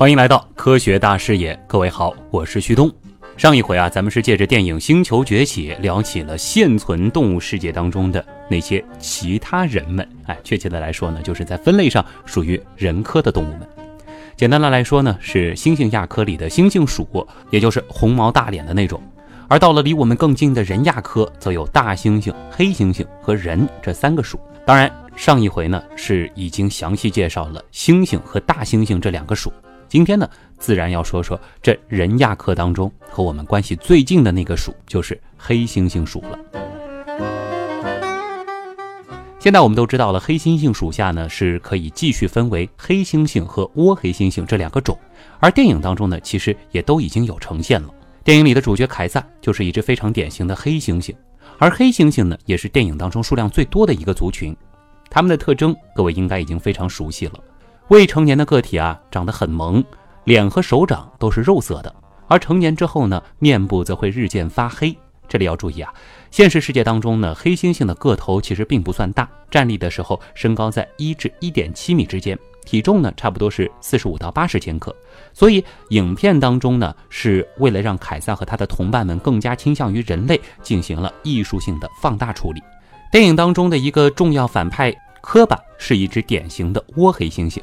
欢迎来到科学大视野，各位好，我是旭东。上一回啊，咱们是借着电影《星球崛起》聊起了现存动物世界当中的那些其他人们。哎，确切的来说呢，就是在分类上属于人科的动物们。简单的来说呢，是猩猩亚科里的猩猩属，也就是红毛大脸的那种。而到了离我们更近的人亚科，则有大猩猩、黑猩猩和人这三个属。当然，上一回呢是已经详细介绍了猩猩和大猩猩这两个属。今天呢，自然要说说这人亚科当中和我们关系最近的那个属，就是黑猩猩属了。现在我们都知道了，黑猩猩属下呢是可以继续分为黑猩猩和倭黑猩猩这两个种，而电影当中呢，其实也都已经有呈现了。电影里的主角凯撒就是一只非常典型的黑猩猩，而黑猩猩呢，也是电影当中数量最多的一个族群。它们的特征，各位应该已经非常熟悉了。未成年的个体啊，长得很萌，脸和手掌都是肉色的；而成年之后呢，面部则会日渐发黑。这里要注意啊，现实世界当中呢，黑猩猩的个头其实并不算大，站立的时候身高在一至一点七米之间，体重呢差不多是四十五到八十千克。所以影片当中呢，是为了让凯撒和他的同伴们更加倾向于人类，进行了艺术性的放大处理。电影当中的一个重要反派科巴是一只典型的倭黑猩猩。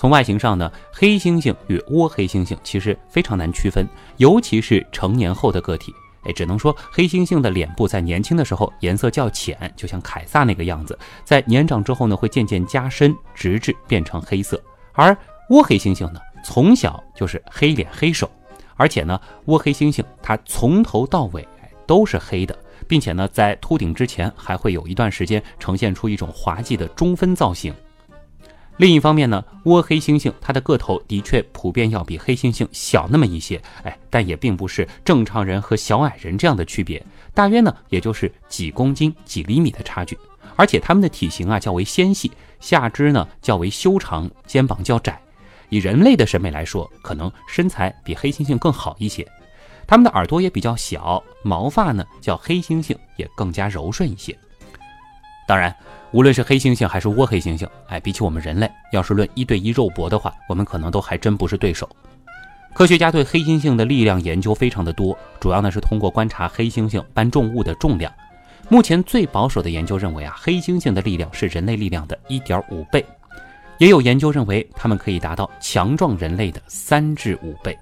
从外形上呢，黑猩猩与倭黑猩猩其实非常难区分，尤其是成年后的个体。哎，只能说黑猩猩的脸部在年轻的时候颜色较浅，就像凯撒那个样子；在年长之后呢，会渐渐加深，直至变成黑色。而倭黑猩猩呢，从小就是黑脸黑手，而且呢，倭黑猩猩它从头到尾都是黑的，并且呢，在秃顶之前还会有一段时间呈现出一种滑稽的中分造型。另一方面呢，倭黑猩猩它的个头的确普遍要比黑猩猩小那么一些，哎，但也并不是正常人和小矮人这样的区别，大约呢也就是几公斤、几厘米的差距。而且它们的体型啊较为纤细，下肢呢较为修长，肩膀较窄。以人类的审美来说，可能身材比黑猩猩更好一些。它们的耳朵也比较小，毛发呢较黑猩猩也更加柔顺一些。当然。无论是黑猩猩还是倭黑猩猩，哎，比起我们人类，要是论一对一肉搏的话，我们可能都还真不是对手。科学家对黑猩猩的力量研究非常的多，主要呢是通过观察黑猩猩搬重物的重量。目前最保守的研究认为啊，黑猩猩的力量是人类力量的一点五倍，也有研究认为它们可以达到强壮人类的三至五倍。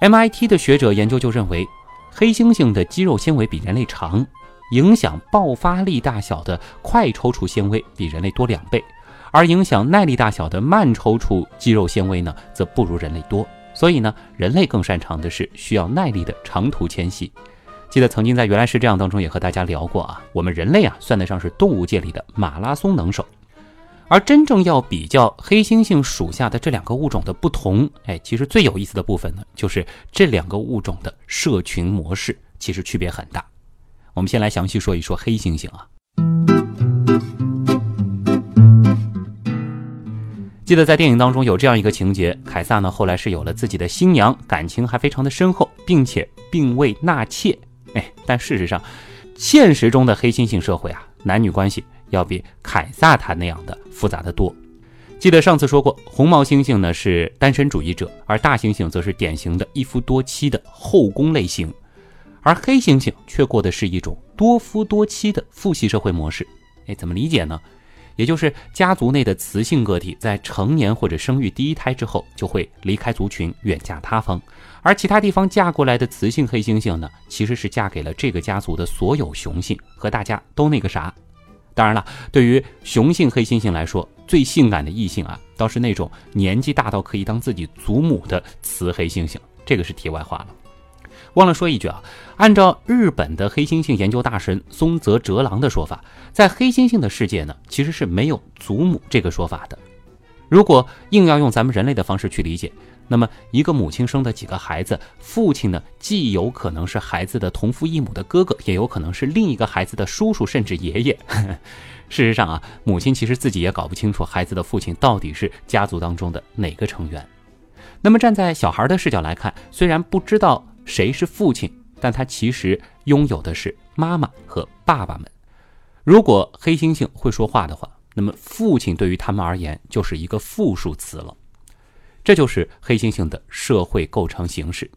MIT 的学者研究就认为，黑猩猩的肌肉纤维比人类长。影响爆发力大小的快抽搐纤维比人类多两倍，而影响耐力大小的慢抽搐肌肉纤维呢，则不如人类多。所以呢，人类更擅长的是需要耐力的长途迁徙。记得曾经在《原来是这样》当中也和大家聊过啊，我们人类啊算得上是动物界里的马拉松能手。而真正要比较黑猩猩属下的这两个物种的不同，哎，其实最有意思的部分呢，就是这两个物种的社群模式其实区别很大。我们先来详细说一说黑猩猩啊。记得在电影当中有这样一个情节，凯撒呢后来是有了自己的新娘，感情还非常的深厚，并且并未纳妾。哎，但事实上，现实中的黑猩猩社会啊，男女关系要比凯撒他那样的复杂的多。记得上次说过，红毛猩猩呢是单身主义者，而大猩猩则是典型的一夫多妻的后宫类型。而黑猩猩却过的是一种多夫多妻的父系社会模式，哎，怎么理解呢？也就是家族内的雌性个体在成年或者生育第一胎之后，就会离开族群，远嫁他方，而其他地方嫁过来的雌性黑猩猩呢，其实是嫁给了这个家族的所有雄性，和大家都那个啥。当然了，对于雄性黑猩猩来说，最性感的异性啊，倒是那种年纪大到可以当自己祖母的雌黑猩猩。这个是题外话了。忘了说一句啊，按照日本的黑猩猩研究大神松泽哲郎的说法，在黑猩猩的世界呢，其实是没有祖母这个说法的。如果硬要用咱们人类的方式去理解，那么一个母亲生的几个孩子，父亲呢，既有可能是孩子的同父异母的哥哥，也有可能是另一个孩子的叔叔甚至爷爷。事实上啊，母亲其实自己也搞不清楚孩子的父亲到底是家族当中的哪个成员。那么站在小孩的视角来看，虽然不知道。谁是父亲？但他其实拥有的是妈妈和爸爸们。如果黑猩猩会说话的话，那么父亲对于他们而言就是一个复数词了。这就是黑猩猩的社会构成形式。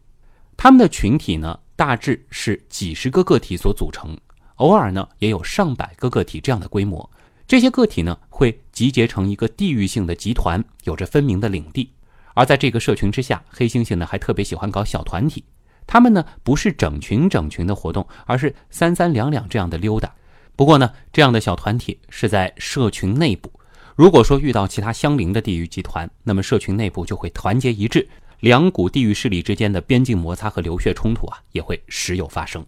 他们的群体呢，大致是几十个个体所组成，偶尔呢也有上百个个体这样的规模。这些个体呢会集结成一个地域性的集团，有着分明的领地。而在这个社群之下，黑猩猩呢还特别喜欢搞小团体。他们呢不是整群整群的活动，而是三三两两这样的溜达。不过呢，这样的小团体是在社群内部。如果说遇到其他相邻的地域集团，那么社群内部就会团结一致。两股地域势力之间的边境摩擦和流血冲突啊，也会时有发生。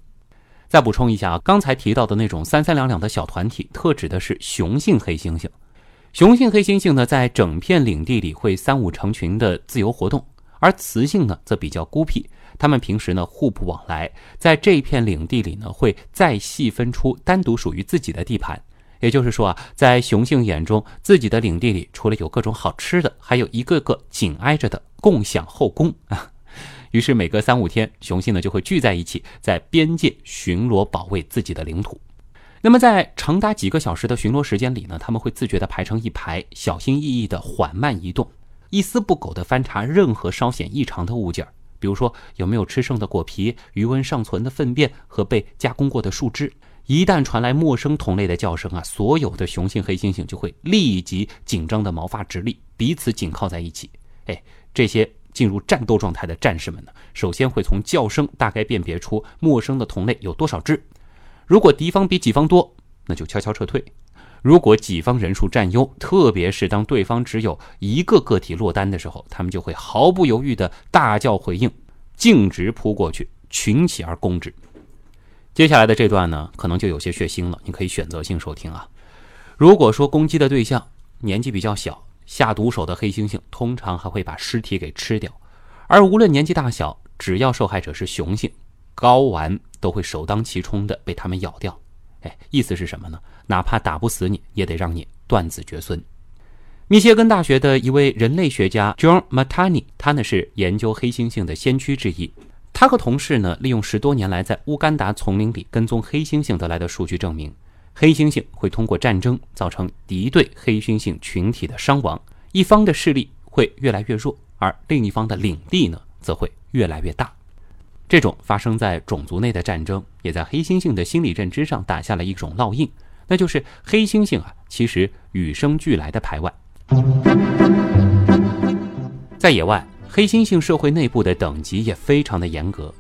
再补充一下啊，刚才提到的那种三三两两的小团体，特指的是雄性黑猩猩。雄性黑猩猩呢，在整片领地里会三五成群的自由活动，而雌性呢，则比较孤僻。他们平时呢互不往来，在这一片领地里呢，会再细分出单独属于自己的地盘。也就是说啊，在雄性眼中，自己的领地里除了有各种好吃的，还有一个个紧挨着的共享后宫啊。于是每隔三五天，雄性呢就会聚在一起，在边界巡逻保卫自己的领土。那么在长达几个小时的巡逻时间里呢，他们会自觉地排成一排，小心翼翼地缓慢移动，一丝不苟地翻查任何稍显异常的物件儿，比如说有没有吃剩的果皮、余温尚存的粪便和被加工过的树枝。一旦传来陌生同类的叫声啊，所有的雄性黑猩猩就会立即紧张的毛发直立，彼此紧靠在一起。哎，这些进入战斗状态的战士们呢，首先会从叫声大概辨别出陌生的同类有多少只。如果敌方比己方多，那就悄悄撤退；如果己方人数占优，特别是当对方只有一个个体落单的时候，他们就会毫不犹豫的大叫回应，径直扑过去，群起而攻之。接下来的这段呢，可能就有些血腥了，你可以选择性收听啊。如果说攻击的对象年纪比较小，下毒手的黑猩猩通常还会把尸体给吃掉；而无论年纪大小，只要受害者是雄性，睾丸都会首当其冲的被他们咬掉。哎，意思是什么呢？哪怕打不死你，也得让你断子绝孙。密歇根大学的一位人类学家 John Matani，他呢是研究黑猩猩的先驱之一。他和同事呢，利用十多年来在乌干达丛林里跟踪黑猩猩得来的数据证明，黑猩猩会通过战争造成敌对黑猩猩群体的伤亡，一方的势力会越来越弱，而另一方的领地呢，则会越来越大。这种发生在种族内的战争，也在黑猩猩的心理认知上打下了一种烙印，那就是黑猩猩啊，其实与生俱来的排外，在野外。黑猩猩社会内部的等级也非常的严格。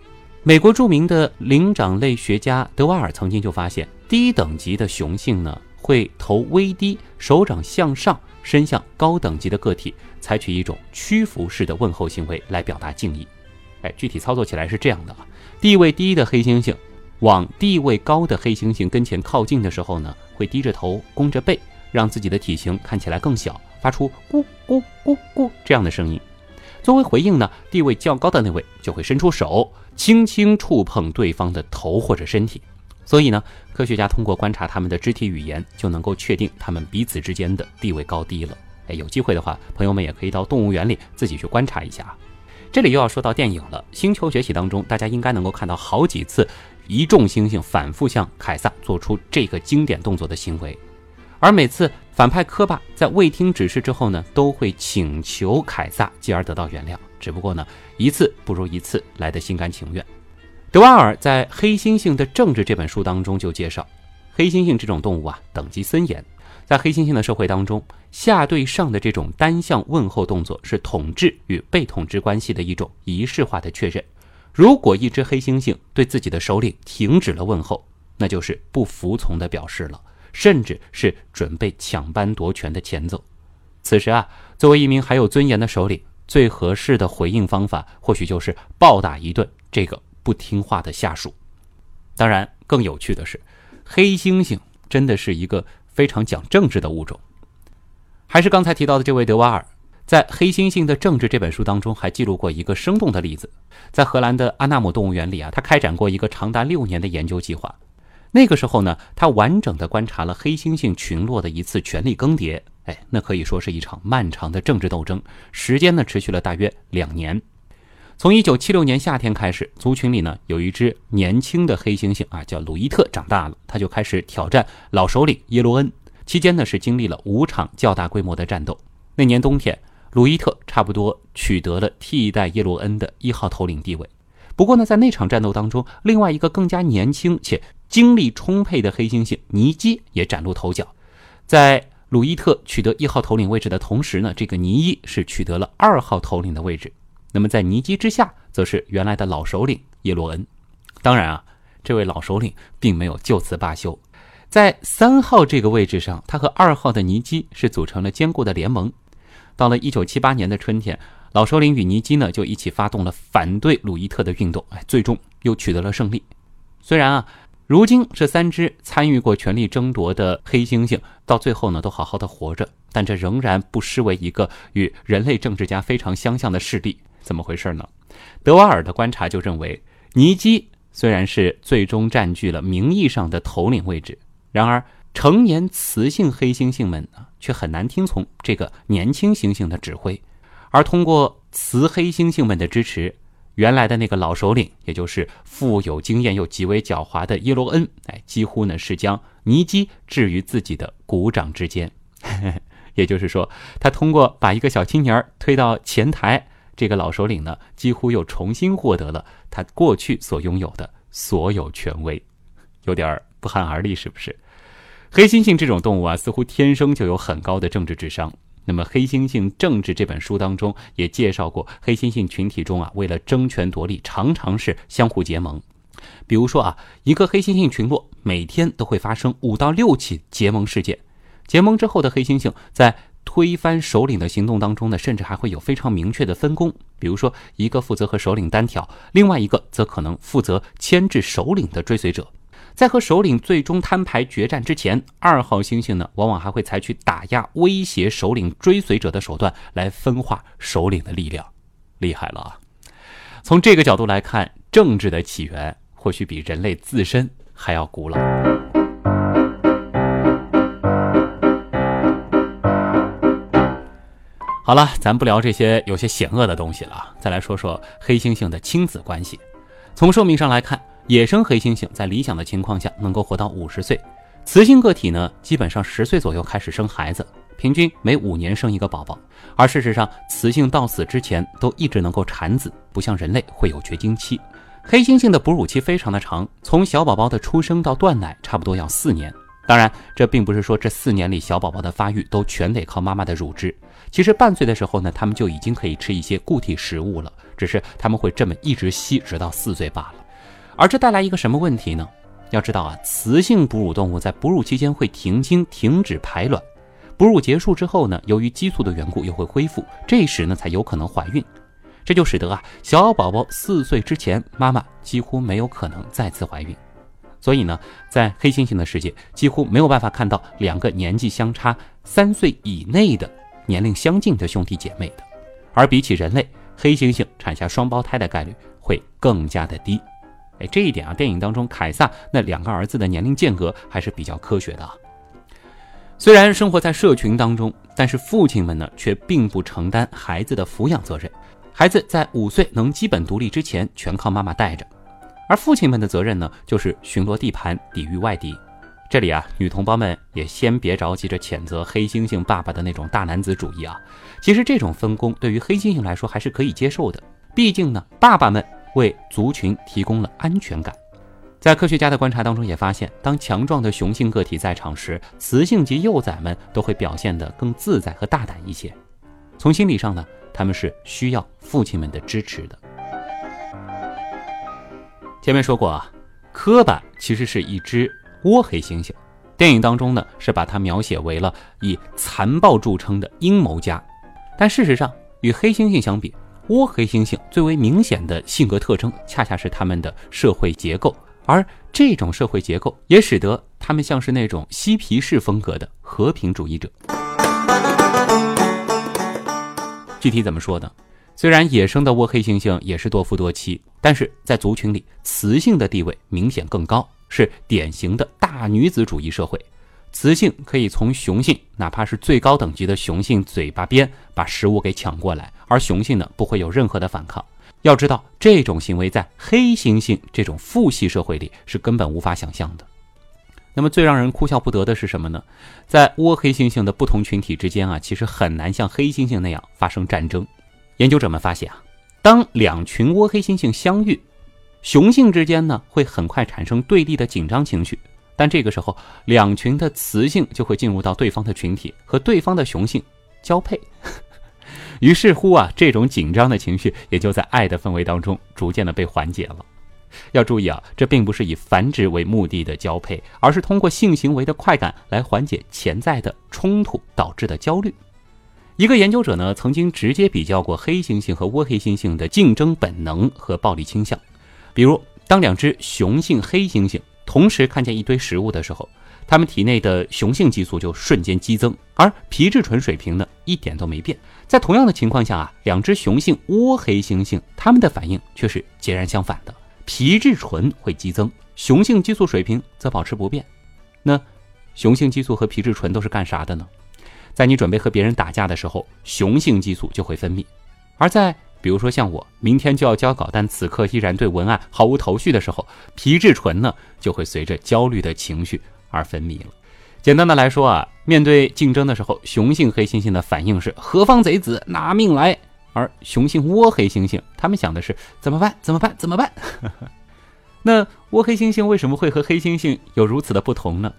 美国著名的灵长类学家德瓦尔曾经就发现，低等级的雄性呢会头微低，手掌向上伸向高等级的个体，采取一种屈服式的问候行为来表达敬意。具体操作起来是这样的啊：地位低的黑猩猩往地位高的黑猩猩跟前靠近的时候呢，会低着头，弓着背，让自己的体型看起来更小，发出咕咕咕咕这样的声音。作为回应呢，地位较高的那位就会伸出手，轻轻触碰对方的头或者身体。所以呢，科学家通过观察他们的肢体语言，就能够确定他们彼此之间的地位高低了。哎，有机会的话，朋友们也可以到动物园里自己去观察一下。这里又要说到电影了，《星球崛起》当中，大家应该能够看到好几次一众猩猩反复向凯撒做出这个经典动作的行为。而每次反派科巴在未听指示之后呢，都会请求凯撒，继而得到原谅。只不过呢，一次不如一次来的心甘情愿。德瓦尔在《黑猩猩的政治》这本书当中就介绍，黑猩猩这种动物啊，等级森严。在黑猩猩的社会当中，下对上的这种单向问候动作是统治与被统治关系的一种仪式化的确认。如果一只黑猩猩对自己的首领停止了问候，那就是不服从的表示了。甚至是准备抢班夺权的前奏。此时啊，作为一名还有尊严的首领，最合适的回应方法，或许就是暴打一顿这个不听话的下属。当然，更有趣的是，黑猩猩真的是一个非常讲政治的物种。还是刚才提到的这位德瓦尔，在《黑猩猩的政治》这本书当中，还记录过一个生动的例子。在荷兰的阿纳姆动物园里啊，他开展过一个长达六年的研究计划。那个时候呢，他完整的观察了黑猩猩群落的一次权力更迭。哎，那可以说是一场漫长的政治斗争，时间呢持续了大约两年。从1976年夏天开始，族群里呢有一只年轻的黑猩猩啊，叫鲁伊特，长大了，他就开始挑战老首领耶罗恩。期间呢是经历了五场较大规模的战斗。那年冬天，鲁伊特差不多取得了替代耶罗恩的一号头领地位。不过呢，在那场战斗当中，另外一个更加年轻且精力充沛的黑猩猩尼基也崭露头角。在鲁伊特取得一号头领位置的同时呢，这个尼伊是取得了二号头领的位置。那么在尼基之下，则是原来的老首领叶洛恩。当然啊，这位老首领并没有就此罢休，在三号这个位置上，他和二号的尼基是组成了坚固的联盟。到了一九七八年的春天。老首领与尼基呢就一起发动了反对鲁伊特的运动，哎，最终又取得了胜利。虽然啊，如今这三只参与过权力争夺的黑猩猩到最后呢都好好的活着，但这仍然不失为一个与人类政治家非常相像的势力。怎么回事呢？德瓦尔的观察就认为，尼基虽然是最终占据了名义上的头领位置，然而成年雌性黑猩猩们却很难听从这个年轻猩猩的指挥。而通过雌黑猩猩们的支持，原来的那个老首领，也就是富有经验又极为狡猾的耶罗恩，哎，几乎呢是将尼基置于自己的股掌之间。也就是说，他通过把一个小青年推到前台，这个老首领呢，几乎又重新获得了他过去所拥有的所有权威，有点不寒而栗，是不是？黑猩猩这种动物啊，似乎天生就有很高的政治智商。那么，《黑猩猩政治》这本书当中也介绍过，黑猩猩群体中啊，为了争权夺利，常常是相互结盟。比如说啊，一个黑猩猩群落每天都会发生五到六起结盟事件。结盟之后的黑猩猩在推翻首领的行动当中呢，甚至还会有非常明确的分工。比如说，一个负责和首领单挑，另外一个则可能负责牵制首领的追随者。在和首领最终摊牌决战之前，二号猩猩呢，往往还会采取打压、威胁首领追随者的手段来分化首领的力量，厉害了啊！从这个角度来看，政治的起源或许比人类自身还要古老。好了，咱不聊这些有些险恶的东西了，再来说说黑猩猩的亲子关系。从寿命上来看。野生黑猩猩在理想的情况下能够活到五十岁，雌性个体呢，基本上十岁左右开始生孩子，平均每五年生一个宝宝。而事实上，雌性到死之前都一直能够产子，不像人类会有绝经期。黑猩猩的哺乳期非常的长，从小宝宝的出生到断奶，差不多要四年。当然，这并不是说这四年里小宝宝的发育都全得靠妈妈的乳汁。其实半岁的时候呢，他们就已经可以吃一些固体食物了，只是他们会这么一直吸，直到四岁罢了。而这带来一个什么问题呢？要知道啊，雌性哺乳动物在哺乳期间会停经、停止排卵，哺乳结束之后呢，由于激素的缘故又会恢复，这时呢才有可能怀孕。这就使得啊，小宝宝四岁之前，妈妈几乎没有可能再次怀孕。所以呢，在黑猩猩的世界，几乎没有办法看到两个年纪相差三岁以内的年龄相近的兄弟姐妹的。而比起人类，黑猩猩产下双胞胎的概率会更加的低。哎，这一点啊，电影当中凯撒那两个儿子的年龄间隔还是比较科学的啊。虽然生活在社群当中，但是父亲们呢却并不承担孩子的抚养责任。孩子在五岁能基本独立之前，全靠妈妈带着。而父亲们的责任呢，就是巡逻地盘，抵御外敌。这里啊，女同胞们也先别着急着谴责黑猩猩爸爸的那种大男子主义啊。其实这种分工对于黑猩猩来说还是可以接受的，毕竟呢，爸爸们。为族群提供了安全感。在科学家的观察当中，也发现，当强壮的雄性个体在场时，雌性及幼崽们都会表现得更自在和大胆一些。从心理上呢，他们是需要父亲们的支持的。前面说过啊，科巴其实是一只倭黑猩猩，电影当中呢是把它描写为了以残暴著称的阴谋家，但事实上与黑猩猩相比。倭黑猩猩最为明显的性格特征，恰恰是他们的社会结构，而这种社会结构也使得他们像是那种嬉皮士风格的和平主义者。具体怎么说呢？虽然野生的倭黑猩猩也是多夫多妻，但是在族群里，雌性的地位明显更高，是典型的大女子主义社会。雌性可以从雄性，哪怕是最高等级的雄性嘴巴边把食物给抢过来，而雄性呢不会有任何的反抗。要知道，这种行为在黑猩猩这种父系社会里是根本无法想象的。那么最让人哭笑不得的是什么呢？在倭黑猩猩的不同群体之间啊，其实很难像黑猩猩那样发生战争。研究者们发现啊，当两群倭黑猩猩相遇，雄性之间呢会很快产生对立的紧张情绪，但这个时候两群的雌性就会进入到对方的群体和对方的雄性交配。于是乎啊，这种紧张的情绪也就在爱的氛围当中逐渐的被缓解了。要注意啊，这并不是以繁殖为目的的交配，而是通过性行为的快感来缓解潜在的冲突导致的焦虑。一个研究者呢，曾经直接比较过黑猩猩和倭黑猩猩的竞争本能和暴力倾向。比如，当两只雄性黑猩猩同时看见一堆食物的时候，它们体内的雄性激素就瞬间激增，而皮质醇水平呢一点都没变。在同样的情况下啊，两只雄性倭黑猩猩，它们的反应却是截然相反的。皮质醇会激增，雄性激素水平则保持不变。那雄性激素和皮质醇都是干啥的呢？在你准备和别人打架的时候，雄性激素就会分泌；而在比如说像我明天就要交稿，但此刻依然对文案毫无头绪的时候，皮质醇呢就会随着焦虑的情绪而分泌了。简单的来说啊，面对竞争的时候，雄性黑猩猩的反应是何方贼子，拿命来。而雄性倭黑猩猩，他们想的是怎么办？怎么办？怎么办？那倭黑猩猩为什么会和黑猩猩有如此的不同呢？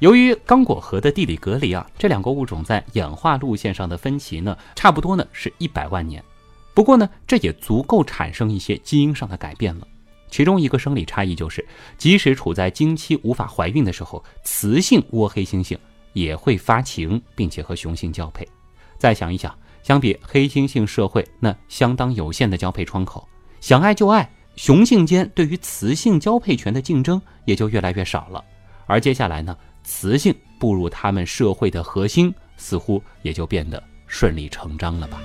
由于刚果河的地理隔离啊，这两个物种在演化路线上的分歧呢，差不多呢是一百万年。不过呢，这也足够产生一些基因上的改变了。其中一个生理差异就是，即使处在经期无法怀孕的时候，雌性倭黑猩猩也会发情，并且和雄性交配。再想一想。相比黑猩猩社会那相当有限的交配窗口，想爱就爱，雄性间对于雌性交配权的竞争也就越来越少了。而接下来呢，雌性步入他们社会的核心，似乎也就变得顺理成章了吧。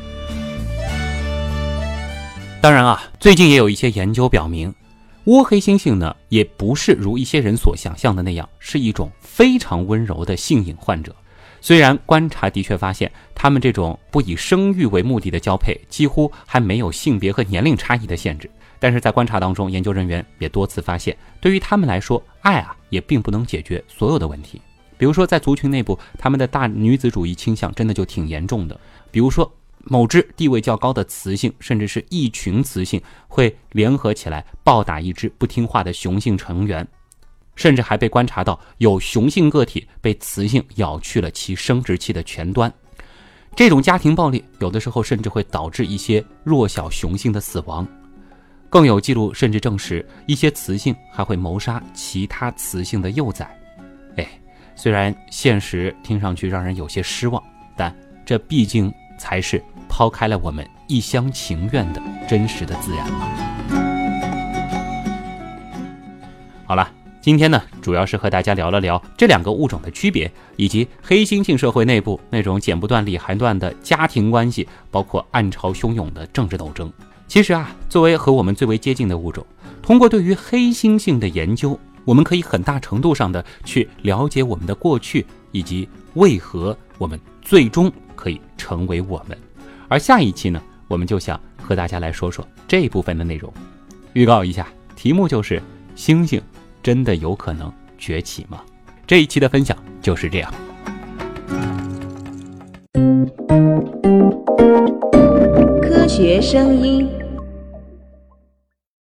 当然啊，最近也有一些研究表明，倭黑猩猩呢，也不是如一些人所想象的那样，是一种非常温柔的性瘾患者。虽然观察的确发现，他们这种不以生育为目的的交配几乎还没有性别和年龄差异的限制，但是在观察当中，研究人员也多次发现，对于他们来说，爱啊也并不能解决所有的问题。比如说，在族群内部，他们的大女子主义倾向真的就挺严重的。比如说，某只地位较高的雌性，甚至是一群雌性，会联合起来暴打一只不听话的雄性成员。甚至还被观察到有雄性个体被雌性咬去了其生殖器的前端，这种家庭暴力有的时候甚至会导致一些弱小雄性的死亡，更有记录甚至证实一些雌性还会谋杀其他雌性的幼崽。哎，虽然现实听上去让人有些失望，但这毕竟才是抛开了我们一厢情愿的真实的自然嘛。好了。今天呢，主要是和大家聊了聊这两个物种的区别，以及黑猩猩社会内部那种剪不断理还乱的家庭关系，包括暗潮汹涌的政治斗争。其实啊，作为和我们最为接近的物种，通过对于黑猩猩的研究，我们可以很大程度上的去了解我们的过去，以及为何我们最终可以成为我们。而下一期呢，我们就想和大家来说说这部分的内容。预告一下，题目就是星星。真的有可能崛起吗？这一期的分享就是这样。科学声音。